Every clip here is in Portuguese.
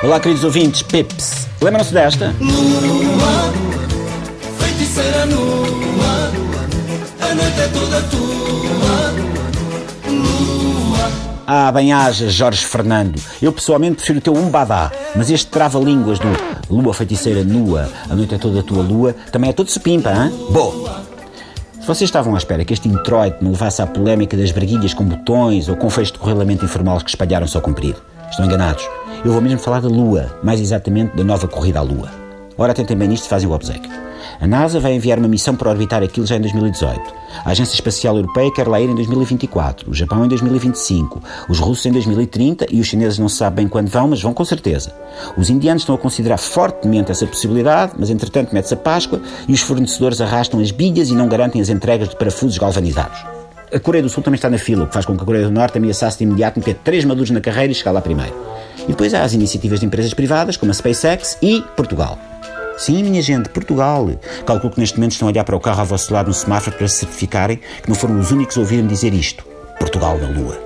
Olá, queridos ouvintes, Pips. Lembram-se desta? Lua, feiticeira nua, a noite é toda tua. Ah, bem haja, Jorge Fernando. Eu pessoalmente prefiro o teu umbadá, mas este trava-línguas do Lua Feiticeira Nua, a noite é toda tua lua, também é todo supimpa, hã? Boa! Se vocês estavam à espera que este introito me levasse à polémica das braguilhas com botões ou com feixe de correlamento informal que espalharam-se ao comprido, estão enganados. Eu vou mesmo falar da Lua, mais exatamente da nova corrida à Lua. Ora, atentem bem nisto e fazem o obsequio. A NASA vai enviar uma missão para orbitar aquilo já em 2018. A Agência Espacial Europeia quer lá ir em 2024, o Japão em 2025, os russos em 2030 e os chineses não se sabe bem quando vão, mas vão com certeza. Os indianos estão a considerar fortemente essa possibilidade, mas entretanto mete-se a Páscoa e os fornecedores arrastam as bilhas e não garantem as entregas de parafusos galvanizados. A Coreia do Sul também está na fila, o que faz com que a Coreia do Norte ameaçasse de imediato meter três maduros na carreira e chegar lá primeiro. E depois há as iniciativas de empresas privadas, como a SpaceX e Portugal. Sim, minha gente, Portugal. Calculo que neste momento estão a olhar para o carro ao vosso lado no semáforo para se certificarem que não foram os únicos a ouvir-me dizer isto. Portugal na Lua.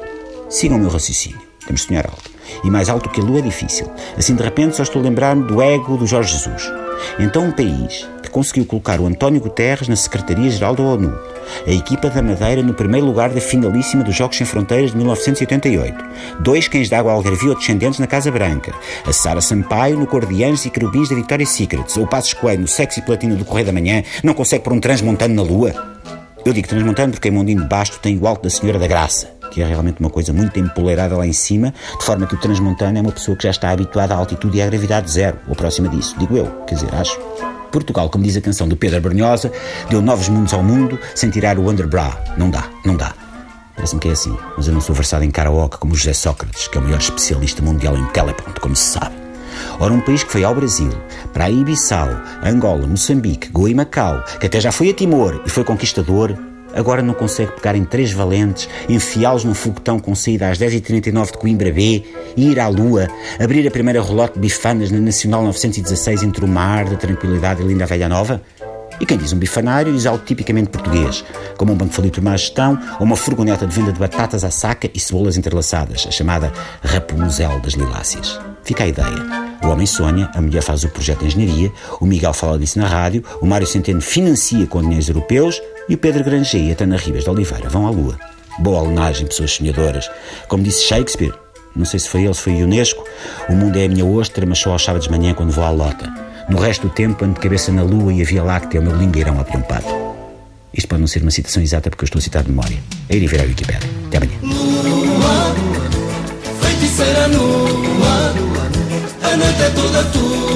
Sigam o meu raciocínio. Temos de sonhar alto. E mais alto que a Lua é difícil. Assim, de repente, só estou a lembrar-me do ego do Jorge Jesus. Então, um país que conseguiu colocar o António Guterres na Secretaria-Geral da ONU, a equipa da Madeira no primeiro lugar da finalíssima dos Jogos Sem Fronteiras de 1988, dois cães d'água algarvio descendentes na Casa Branca, a Sara Sampaio no Cordianos e Querubins da Victoria's Secrets, o Passos Coelho no Sexy Platino do Correio da Manhã, não consegue pôr um transmontano na Lua? Eu digo transmontano porque em Mondinho de Basto tem o Alto da Senhora da Graça, que é realmente uma coisa muito empoleirada lá em cima, de forma que o transmontano é uma pessoa que já está habituada à altitude e à gravidade zero, ou próxima disso, digo eu, quer dizer, acho. Portugal, como diz a canção do Pedro Brunhosa, deu novos mundos ao mundo sem tirar o underbrow. Não dá, não dá. Parece-me que é assim, mas eu não sou versado em karaoke como o José Sócrates, que é o maior especialista mundial em teleponto, como se sabe. Ora, um país que foi ao Brasil, para a Ibiçal, Angola, Moçambique, Goa e Macau, que até já foi a Timor e foi conquistador, agora não consegue pegar em três valentes, enfiá-los num foguetão com saída às 10h39 de Coimbra B, ir à Lua, abrir a primeira rolote de bifanas na Nacional 916 entre o mar da Tranquilidade e a linda Velha Nova? E quem diz um bifanário diz algo tipicamente português, como um banco falido por má gestão ou uma furgoneta de venda de batatas à saca e cebolas entrelaçadas, a chamada Rapunzel das Liláceas. Fica a ideia. O homem sonha, a mulher faz o projeto de engenharia, o Miguel fala disso na rádio, o Mário Centeno financia com dinheiros europeus e o Pedro Granger e a Tana Ribas de Oliveira vão à Lua. Boa alenagem, pessoas sonhadoras. Como disse Shakespeare, não sei se foi ele, se foi a Unesco, o mundo é a minha ostra, mas só aos sábados de manhã quando vou à lota. No resto do tempo ando de cabeça na Lua e a Via Láctea é o meu lingueirão a pato. Isto pode não ser uma citação exata porque eu estou a citar de memória. É ir ver a Wikipedia. Até amanhã. Lua, é toda tua.